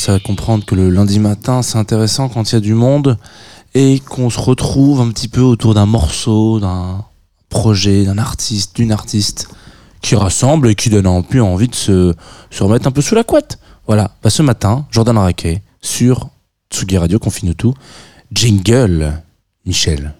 Vous commencez à comprendre que le lundi matin, c'est intéressant quand il y a du monde et qu'on se retrouve un petit peu autour d'un morceau, d'un projet, d'un artiste, d'une artiste qui rassemble et qui donne un peu envie de se, se remettre un peu sous la couette. Voilà. Bah, ce matin, Jordan Raquet sur Tsugi Radio Confine tout. Jingle, Michel.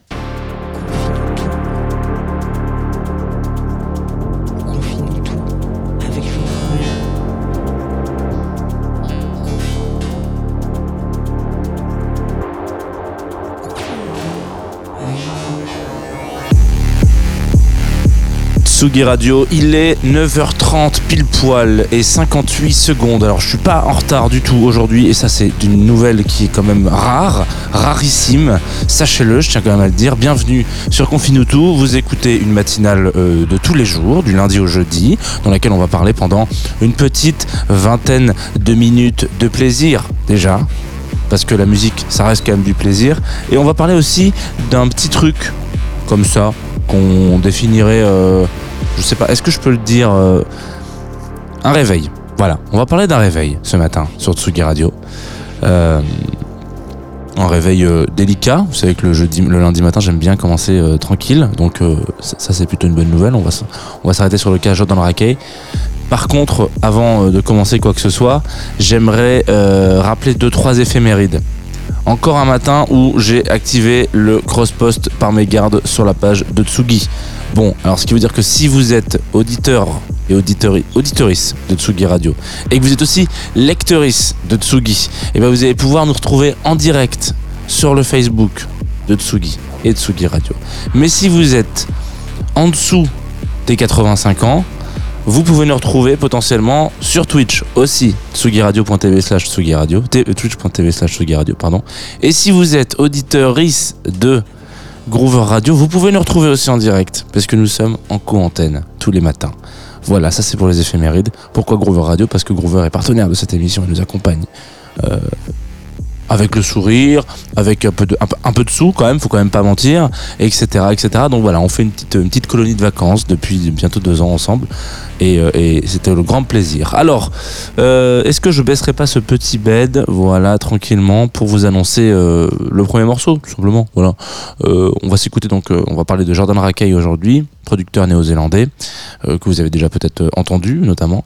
Tsugi Radio, il est 9h30 pile poil et 58 secondes. Alors je suis pas en retard du tout aujourd'hui et ça c'est une nouvelle qui est quand même rare, rarissime. Sachez-le, je tiens quand même à le dire. Bienvenue sur Confinutu. Vous écoutez une matinale euh, de tous les jours, du lundi au jeudi, dans laquelle on va parler pendant une petite vingtaine de minutes de plaisir déjà. Parce que la musique, ça reste quand même du plaisir. Et on va parler aussi d'un petit truc comme ça qu'on définirait euh, je sais pas, est-ce que je peux le dire euh, Un réveil? Voilà, on va parler d'un réveil ce matin sur Tsugi Radio. Euh, un réveil euh, délicat. Vous savez que le, lundi matin, j'aime bien commencer tranquille. Donc ça, c'est plutôt une bonne nouvelle. On va, on va s'arrêter sur le cas dans le raquet. Par contre, avant de commencer quoi que ce soit, j'aimerais rappeler deux trois éphémérides. Encore un matin où j'ai activé le cross-post par mes gardes sur la page de Tsugi. Bon, alors ce qui veut dire que si vous êtes auditeur et auditorice de Tsugi Radio et que vous êtes aussi lecteurice de Tsugi, et eh bien vous allez pouvoir nous retrouver en direct sur le Facebook de Tsugi et Tsugi Radio. Mais si vous êtes en dessous des 85 ans, vous pouvez nous retrouver potentiellement sur Twitch aussi, tsugiradio.tv slash tsugiradio, euh, twitch.tv slash tsugiradio, pardon. Et si vous êtes auditorice de Groover Radio. Vous pouvez nous retrouver aussi en direct, parce que nous sommes en co-antenne tous les matins. Voilà, ça c'est pour les éphémérides. Pourquoi Groover Radio? Parce que Groover est partenaire de cette émission et nous accompagne euh, avec le sourire, avec un peu de, un, peu de sous quand même, faut quand même pas mentir, etc., etc. Donc voilà, on fait une petite, une petite colonie de vacances depuis bientôt deux ans ensemble, et, euh, et c'était le grand plaisir. Alors, euh, est-ce que je baisserai pas ce petit bed, voilà, tranquillement, pour vous annoncer euh, le premier morceau, tout simplement. Voilà, on va s'écouter donc, on va parler de Jordan Rakei aujourd'hui, producteur néo-zélandais que vous avez déjà peut-être entendu, notamment.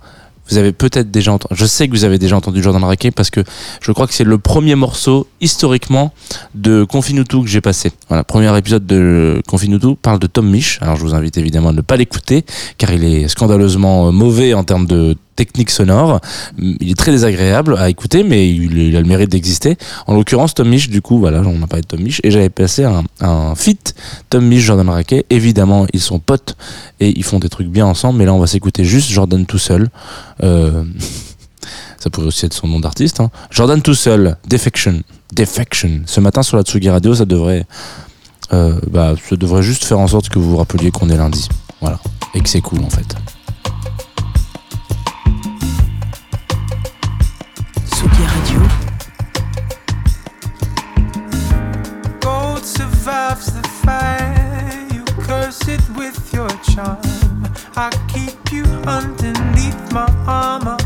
Vous avez peut-être déjà entendu, je sais que vous avez déjà entendu Jordan Raquet parce que je crois que c'est le premier morceau historiquement de Confinutu que j'ai passé. Voilà, premier épisode de Confinutu parle de Tom Misch. Alors je vous invite évidemment à ne pas l'écouter car il est scandaleusement mauvais en termes de technique sonore. Il est très désagréable à écouter, mais il, a le mérite d'exister. En l'occurrence, Tom du coup, voilà, on a parlé de Tom et j'avais passé un, un feat Tom Jordan Raquet. Évidemment, ils sont potes et ils font des trucs bien ensemble, mais là, on va s'écouter juste Jordan tout seul. Euh, ça pourrait aussi être son nom d'artiste. Hein. Jordan tout seul, Defection. Defection. Ce matin sur la Tsugi Radio, ça devrait, euh, bah, ça devrait juste faire en sorte que vous vous rappeliez qu'on est lundi. Voilà. Et que c'est cool en fait. I keep you underneath my armor.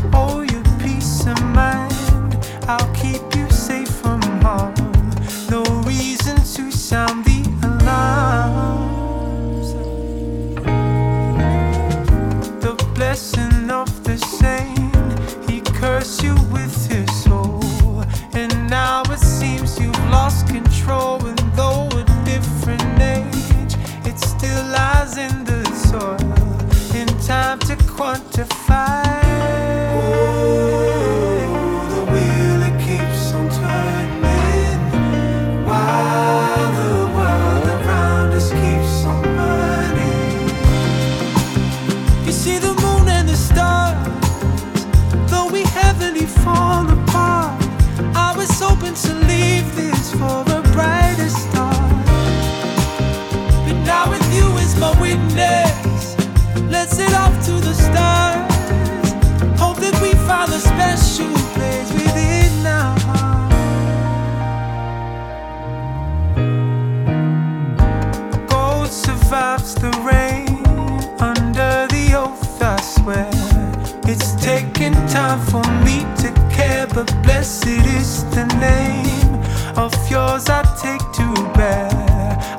time for me to care, but blessed is the name of yours I take to bear.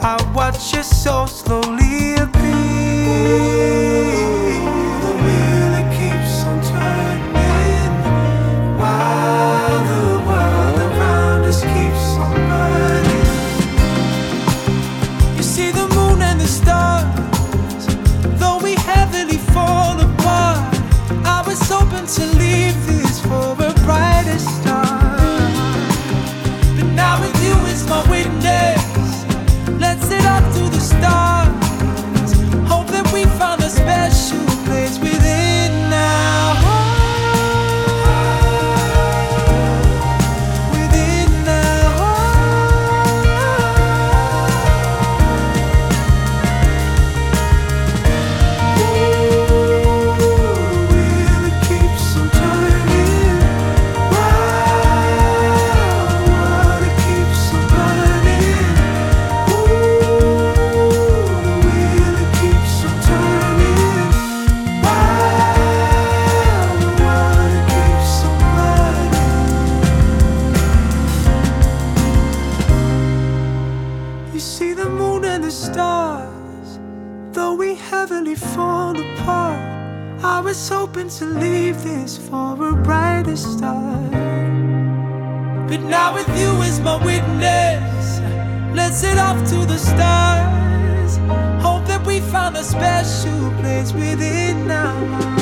I watch your soul. You see the moon and the stars. Though we heavily fall apart, I was hoping to leave this for a brighter start. But now with you as my witness, let's head off to the stars. Hope that we find a special place within our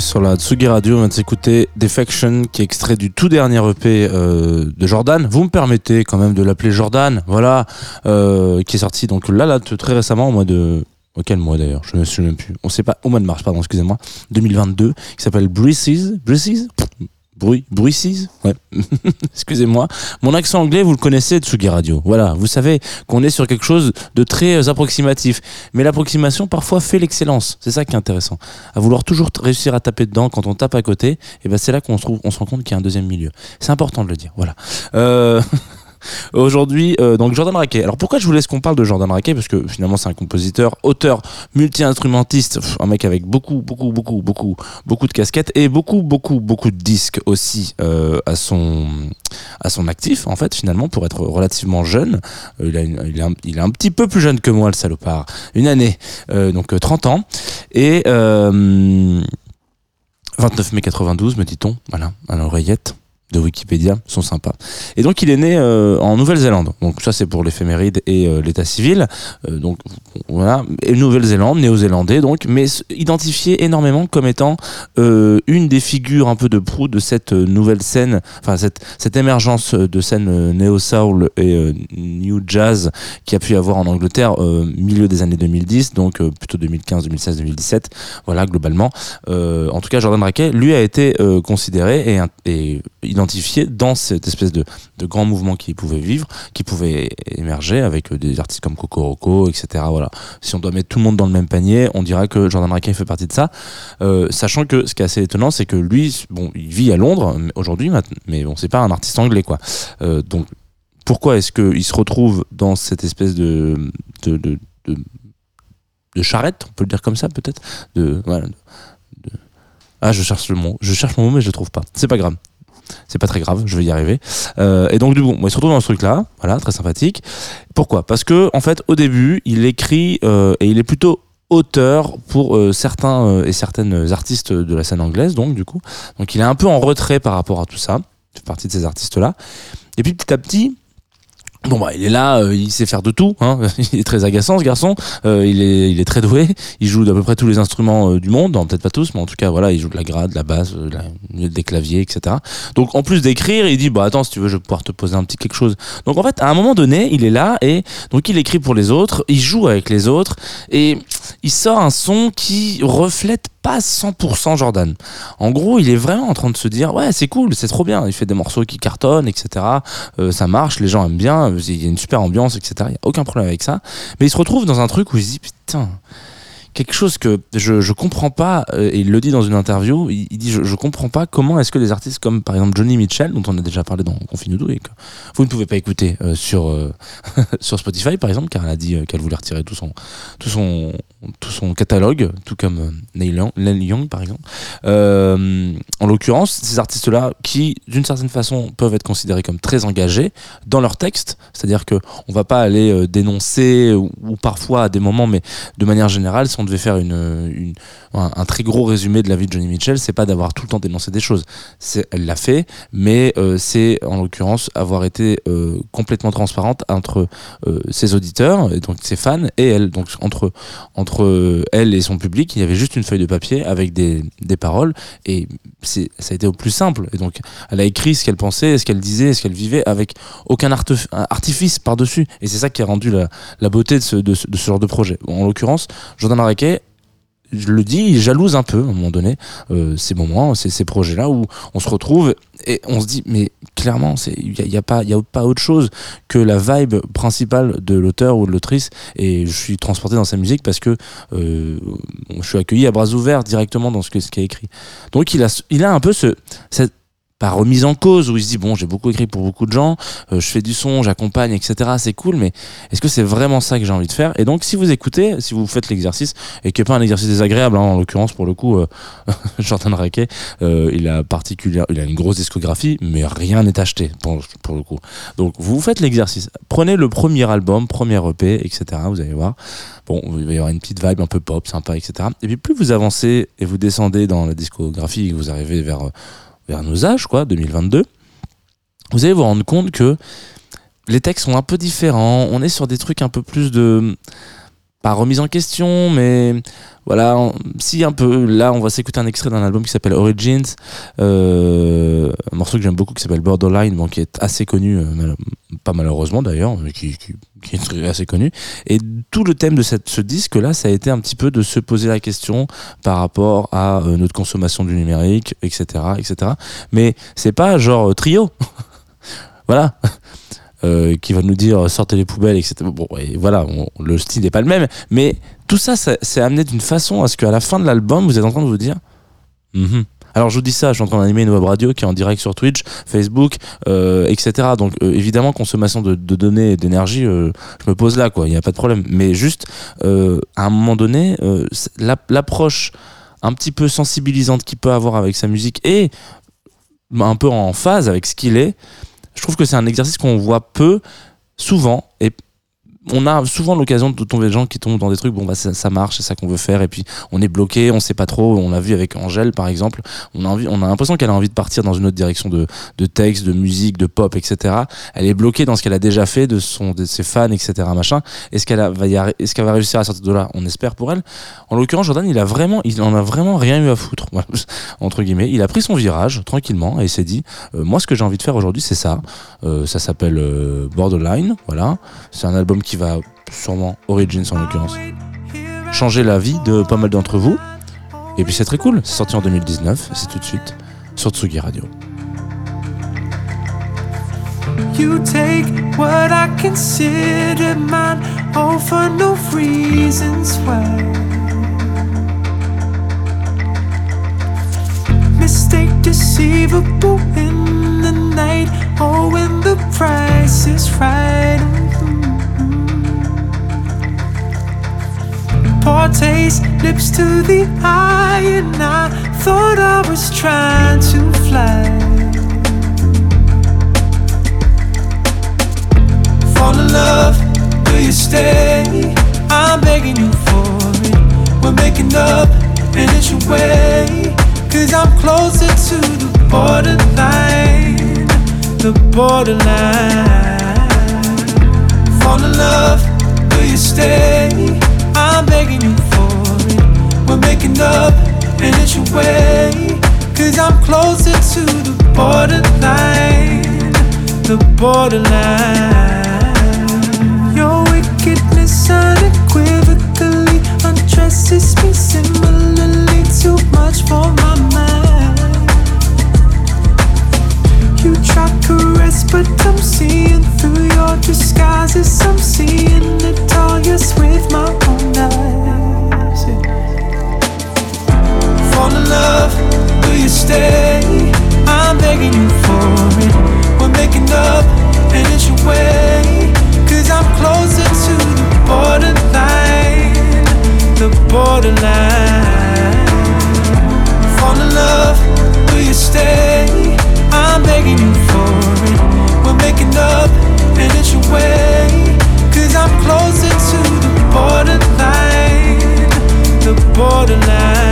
Sur la Tsugi Radio. On vient de s'écouter Defection, qui est extrait du tout dernier EP euh, de Jordan. Vous me permettez quand même de l'appeler Jordan, voilà, euh, qui est sorti donc là, là, très récemment, au mois de. Auquel mois d'ailleurs? Je ne souviens même plus. On sait pas, au mois de mars, pardon, excusez-moi. 2022, qui s'appelle Breezes. Breezes? Bruit, Bruises Ouais. Excusez-moi. Mon accent anglais, vous le connaissez, Tsugi Radio. Voilà. Vous savez qu'on est sur quelque chose de très euh, approximatif. Mais l'approximation, parfois, fait l'excellence. C'est ça qui est intéressant. À vouloir toujours réussir à taper dedans quand on tape à côté, et ben c'est là qu'on se trouve, on se rend compte qu'il y a un deuxième milieu. C'est important de le dire. Voilà. Euh, Aujourd'hui, euh, donc Jordan Raquet. Alors pourquoi je vous laisse qu'on parle de Jordan Raquet? Parce que finalement c'est un compositeur, auteur, multi-instrumentiste, un mec avec beaucoup, beaucoup, beaucoup, beaucoup, beaucoup de casquettes et beaucoup, beaucoup, beaucoup de disques aussi euh, à son à son actif en fait finalement pour être relativement jeune. Euh, il, il, est un, petit peu plus jeune que moi le salopard, une année, donc euh, 30 ans et euh, 29 mai 92 me dit-on, voilà, à l'oreillette de Wikipédia sont sympas. Et donc il est né euh, en Nouvelle-Zélande. Donc ça c'est pour l'éphéméride et euh, l'état civil. Euh, donc voilà, et Nouvelle-Zélande, néo-zélandais donc, mais identifié énormément comme étant une des figures un peu de proue de cette nouvelle scène, enfin cette cette émergence de scène néo-soul et new jazz qui a pu avoir en Angleterre milieu des années 2010, donc plutôt 2015, 2016, 2017. Voilà globalement. En tout cas, Jordan Raquet, lui, a été considéré et, et identifié dans cette espèce de, grand mouvement qui pouvait vivre, qui pouvait émerger avec euh, des artistes comme Coco Roco, etc. Voilà. Si on doit mettre tout le monde dans le même panier, on dira que Jordan Raquet fait partie de ça. Euh, sachant que ce qui est assez étonnant, c'est que lui, bon, il vit à Londres aujourd'hui, mais bon, c'est pas un artiste anglais, quoi. Euh, donc, pourquoi est-ce qu'il se retrouve dans cette espèce de, charrette, on peut le dire comme ça, peut-être? De- Ah, je cherche le mot. Je cherche mon mot, mais je le trouve pas. C'est pas grave. C'est pas très grave, je vais y arriver. Euh, et donc du coup, il se retrouve dans ce truc-là, voilà, très sympathique. Pourquoi? Parce que en fait, au début, il écrit euh, et il est plutôt auteur pour euh, certains et certaines artistes de la scène anglaise, donc du coup, donc il est un peu en retrait par rapport à tout ça. Fait partie de ces artistes-là. Et puis petit à petit. Bon bah il est là, euh, il sait faire de tout, hein. il est très agaçant ce garçon, Euh, il, est, il est très doué, il joue d'à peu près tous les instruments euh, du monde, peut-être pas tous, mais en tout cas voilà, il joue de la grade, de la basse, des claviers, etc. Donc en plus d'écrire, il dit bah attends si tu veux je vais pouvoir te poser un petit quelque chose. Donc en fait à un moment donné il est là et donc il écrit pour les autres, il joue avec les autres et il sort un son qui reflète pas 100% Jordan. En gros, il est vraiment en train de se dire ouais, c'est cool, c'est trop bien. Il fait des morceaux qui cartonnent, etc. Euh, ça marche, les gens aiment bien, il y a une super ambiance, etc. Il y a aucun problème avec ça. Mais il se retrouve dans un truc où il se dit putain quelque chose que je, je comprends pas, euh, et il le dit dans une interview, il, dit je, je comprends pas comment est-ce que des artistes comme par exemple Johnny Mitchell, dont on a déjà parlé dans Confine et que vous ne pouvez pas écouter euh, sur, euh, sur Spotify par exemple, car elle a dit qu'elle voulait retirer tout son, tout son, tout son catalogue, tout comme Neil Young, Neil Young par exemple. en l'occurrence, ces artistes-là qui d'une certaine façon peuvent être considérés comme très engagés dans leur texte, c'est-à-dire que on va pas aller dénoncer ou, parfois à des moments, mais de manière générale, devait faire une, un, très gros résumé de la vie de Johnny Mitchell, c'est pas d'avoir tout le temps dénoncé des choses. Elle l'a fait, mais euh, c'est en l'occurrence avoir été euh, complètement transparente entre euh, ses auditeurs, et donc ses fans, et elle. Donc entre, entre elle et son public, il y avait juste une feuille de papier avec des, des paroles, et ça a été au plus simple. Et donc elle a écrit ce qu'elle pensait, ce qu'elle disait, ce qu'elle vivait, avec aucun artifice par-dessus. Et c'est ça qui a rendu la, la beauté de ce, de, genre de projet. En l'occurrence, Jordan je le dis, jalouse un peu à un moment donné euh, ces moments, ces, ces projets-là où on se retrouve et on se dit, mais clairement, il n'y a, y a, pas, y a pas autre chose que la vibe principale de l'auteur ou de l'autrice. Et je suis transporté dans sa musique parce que euh, je suis accueilli à bras ouverts directement dans ce qu'il ce a écrit. Donc il a, il a un peu ce, cette, pas remise en cause où il se dit bon j'ai beaucoup écrit pour beaucoup de gens euh, je fais du son j'accompagne etc c'est cool mais est-ce que c'est vraiment ça que j'ai envie de faire? Et donc si vous écoutez si vous faites l'exercice et qui est pas un exercice désagréable hein, en l'occurrence pour le coup euh, Jordan Raquet euh, il a particulière il a une grosse discographie mais rien n'est acheté pour, le coup. Donc vous faites l'exercice. Prenez le premier album premier EP etc vous allez voir. Bon il va y avoir une petite vibe un peu pop sympa etc et puis plus vous avancez et vous descendez dans la discographie et vous arrivez vers nos âges, quoi, 2022, vous allez vous rendre compte que les textes sont un peu différents. On est sur des trucs un peu plus de pas remise en question, mais voilà, si un peu. Là, on va s'écouter un extrait d'un album qui s'appelle Origins, euh, un morceau que j'aime beaucoup qui s'appelle Borderline, bon, qui est assez connu, euh, pas malheureusement d'ailleurs, mais qui, qui, est assez connu. Et tout le thème de cette, ce disque-là, ça a été un petit peu de se poser la question par rapport à euh, notre consommation du numérique, etc., etc. Mais c'est pas genre trio. voilà. Euh, qui va nous dire sortez les poubelles, etc. Bon, voilà, le style n'est pas le même, mais tout ça, c'est amené d'une façon à ce qu'à la fin de l'album, vous êtes en train de vous dire. Mm-hmm. Alors je vous dis ça, je suis en train d'animer une web radio qui est en direct sur Twitch, Facebook, euh, etc. Donc euh, évidemment consommation de, données et d'énergie, euh, je me pose là quoi, il n'y a pas de problème. Mais juste euh, à un moment donné, euh, l'approche un petit peu sensibilisante qu'il peut avoir avec sa musique et un peu en phase avec ce qu'il est, je trouve que c'est un exercice qu'on voit peu, souvent, et on a souvent l'occasion de tomber des gens qui tombent dans des trucs bon bah ça, marche c'est ça qu'on veut faire et puis on est bloqué on sait pas trop on l'a vu avec Angèle par exemple on a envie on a l'impression qu'elle a envie de partir dans une autre direction de, de texte de musique de pop etc elle est bloquée dans ce qu'elle a déjà fait de son de ses fans etc machin. Est-ce qu'elle va y est-ce qu'elle va réussir à sortir de là? On espère pour elle. En l'occurrence Jordan il a vraiment il en a vraiment rien eu à foutre entre guillemets. Il a pris son virage tranquillement et s'est dit euh, moi ce que j'ai envie de faire aujourd'hui c'est ça. Euh, ça s'appelle euh, Borderline voilà. C'est un album qui qui va sûrement, Origins en l'occurrence, changer la vie de pas mal d'entre vous. Et puis c'est très cool, c'est sorti en 2019, c'est tout de suite sur Tsugi Radio. You take what I consider mine, all for no reasons why. Mistake deceivable in the night, oh, when the price is right. Poor taste, lips to the eye, and I thought I was trying to fly. Fall in love, will you stay? I'm begging you for it. We're making up, and it's your way. Cause I'm closer to the borderline, the borderline. Fall in love, will you stay? Up, and it's your way. Cause I'm closer to the borderline, the borderline. Your wickedness unequivocally untrue. kisses me similarly too much for my mind. You try to caress, but I'm seeing through your disguises. I'm seeing it all with my own eyes. Fall in love, will you stay? I'm begging you for it. We're making up, and it's your way. Cause I'm closer to the borderline. The borderline. Fall in love, will you stay? I'm begging you for it. We're making up, and it's your way. Cause I'm closer to the borderline. The borderline.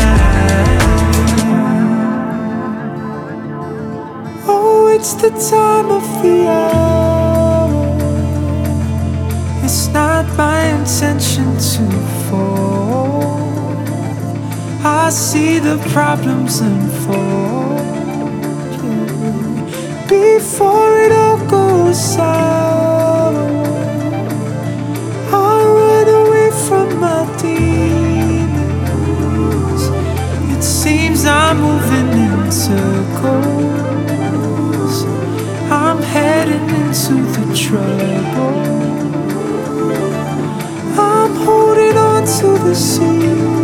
It's the time of the hour. It's not my intention to fall. I see the problems unfold. Before it all goes sour, trouble. I'm holding on to the secrets,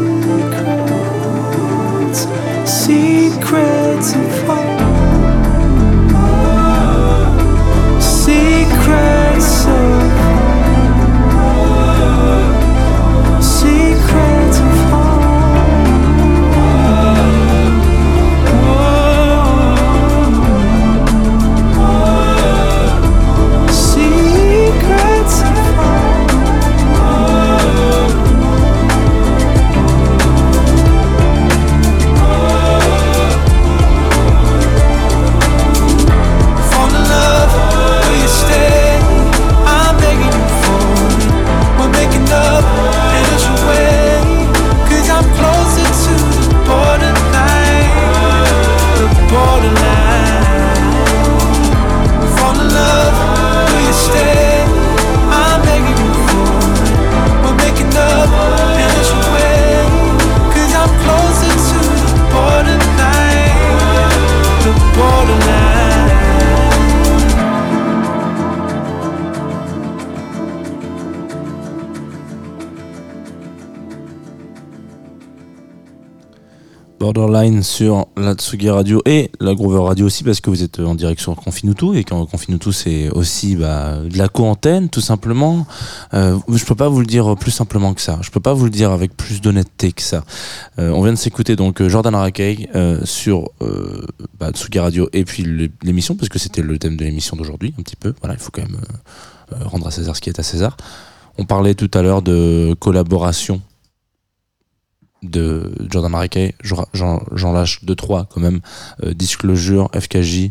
Borderline sur la Tsugi Radio et la Groover Radio aussi parce que vous êtes en direction Confinutu et quand Confinutu c'est aussi bah, de la co-antenne tout simplement. Euh, je peux pas vous le dire plus simplement que ça. Je peux pas vous le dire avec plus d'honnêteté que ça. Euh, on vient de s'écouter donc euh, Jordan Arakei euh, sur bah, Tsugi Radio et puis l'émission parce que c'était le thème de l'émission d'aujourd'hui un petit peu. Voilà, il faut quand même rendre à César ce qui est à César. On parlait tout à l'heure de collaboration de Jordan Marekay, j'en- lâche 2-3 quand même. Euh, Disclosure, FKJ,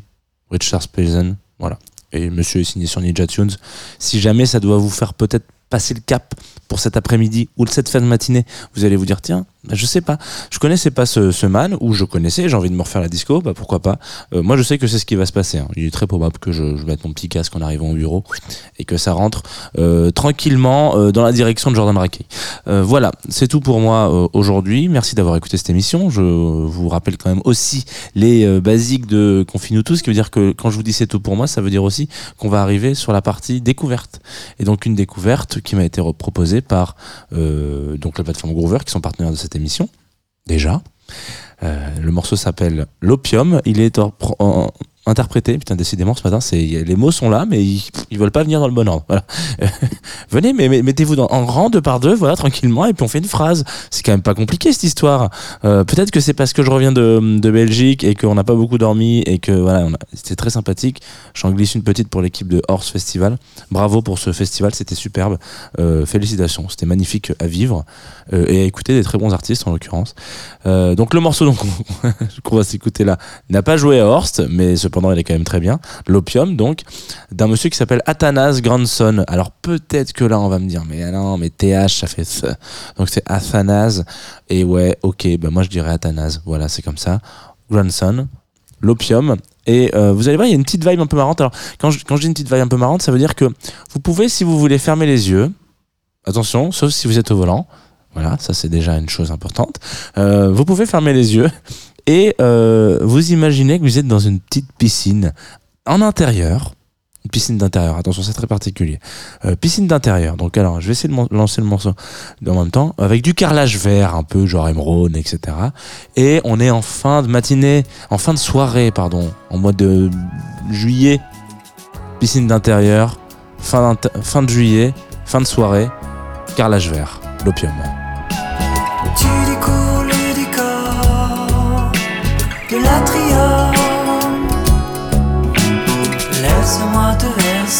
Richard Spelzen, voilà. Et monsieur est signé sur Ninja Tunes. Si jamais ça doit vous faire peut-être passer le cap pour cet après-midi ou cette fin de matinée, vous allez vous dire tiens, je sais pas, je connaissais pas ce, man ou je connaissais, j'ai envie de me refaire la disco, bah pourquoi pas. Euh, moi je sais que c'est ce qui va se passer. hein. Il est très probable que je, mette mon petit casque en arrivant au bureau et que ça rentre euh, tranquillement euh, dans la direction de Jordan. Euh, voilà, c'est tout pour moi aujourd'hui. Merci d'avoir écouté cette émission. Je vous rappelle quand même aussi les basiques de Confinutu, ce qui veut dire que quand je vous dis c'est tout pour moi, ça veut dire aussi qu'on va arriver sur la partie découverte. Et donc une découverte qui m'a été proposée par donc la plateforme Groover, qui sont partenaires de cette déjà. Euh, le morceau s'appelle L'Opium. Il est en- interprété, putain, décidément ce matin, les mots sont là, mais ils, ils veulent pas venir dans le bon ordre. Voilà. Venez, mais, mettez-vous en rang deux par deux, voilà, tranquillement, et puis on fait une phrase. C'est quand même pas compliqué cette histoire. Euh, Peut-être que c'est parce que je reviens de, de Belgique et qu'on n'a pas beaucoup dormi et que voilà, c'était très sympathique. J'en glisse une petite pour l'équipe de Horse Festival. Bravo pour ce festival, c'était superbe. Euh, félicitations, c'était magnifique à vivre euh, et à écouter des très bons artistes en l'occurrence. Donc le morceau qu'on va s'écouter là n'a pas joué à Horst, mais cependant il est quand même très bien. L'opium donc d'un monsieur qui s'appelle Athanas Grandson. Alors peut-être que là on va me dire mais non mais TH ça fait ça. Donc c'est Athanas et ouais ok bah moi je dirais Athanas. Voilà c'est comme ça. Grandson, l'opium. Et euh, vous allez voir, il y a une petite vibe un peu marrante. Alors, quand je, quand je dis une petite vibe un peu marrante, ça veut dire que vous pouvez, si vous voulez, fermer les yeux. Attention, sauf si vous êtes au volant. Voilà, ça c'est déjà une chose importante. Euh, vous pouvez fermer les yeux et euh, vous imaginez que vous êtes dans une petite piscine en intérieur. Une piscine d'intérieur, attention, c'est très particulier. Euh, piscine d'intérieur. Donc, alors, je vais essayer de lancer le morceau en même temps, avec du carrelage vert, un peu genre émeraude, etc. Et on est en fin de matinée, en fin de soirée, pardon, en mois de juillet. Piscine d'intérieur, fin, fin de juillet, fin de soirée, carrelage vert, l'opium.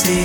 Te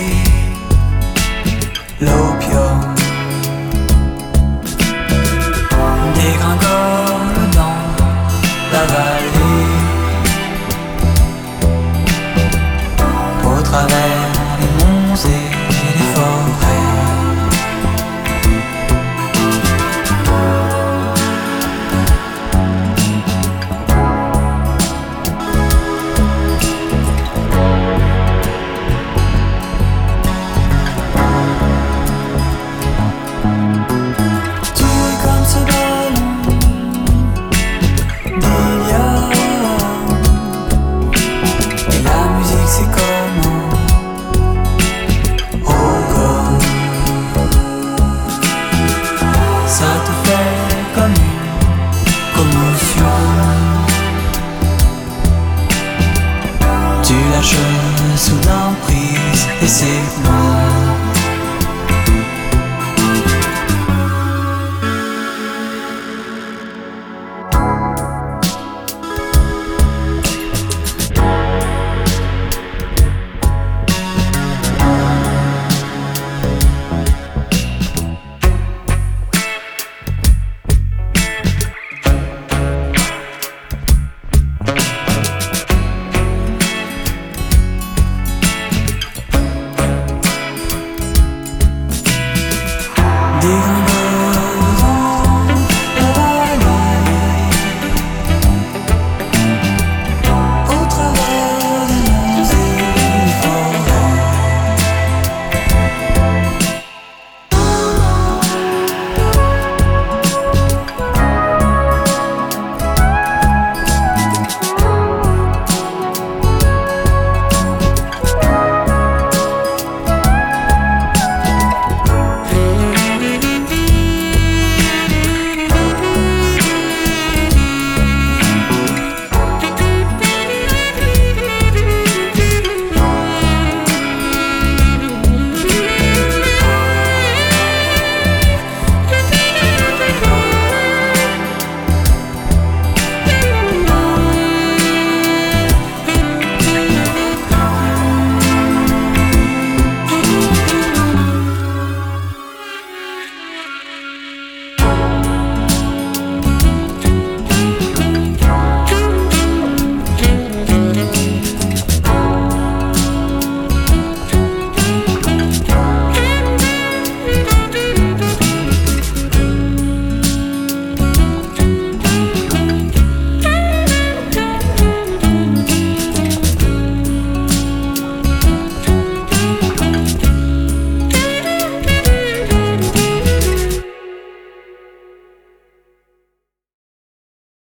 Tu lâches soudain prise et c'est bon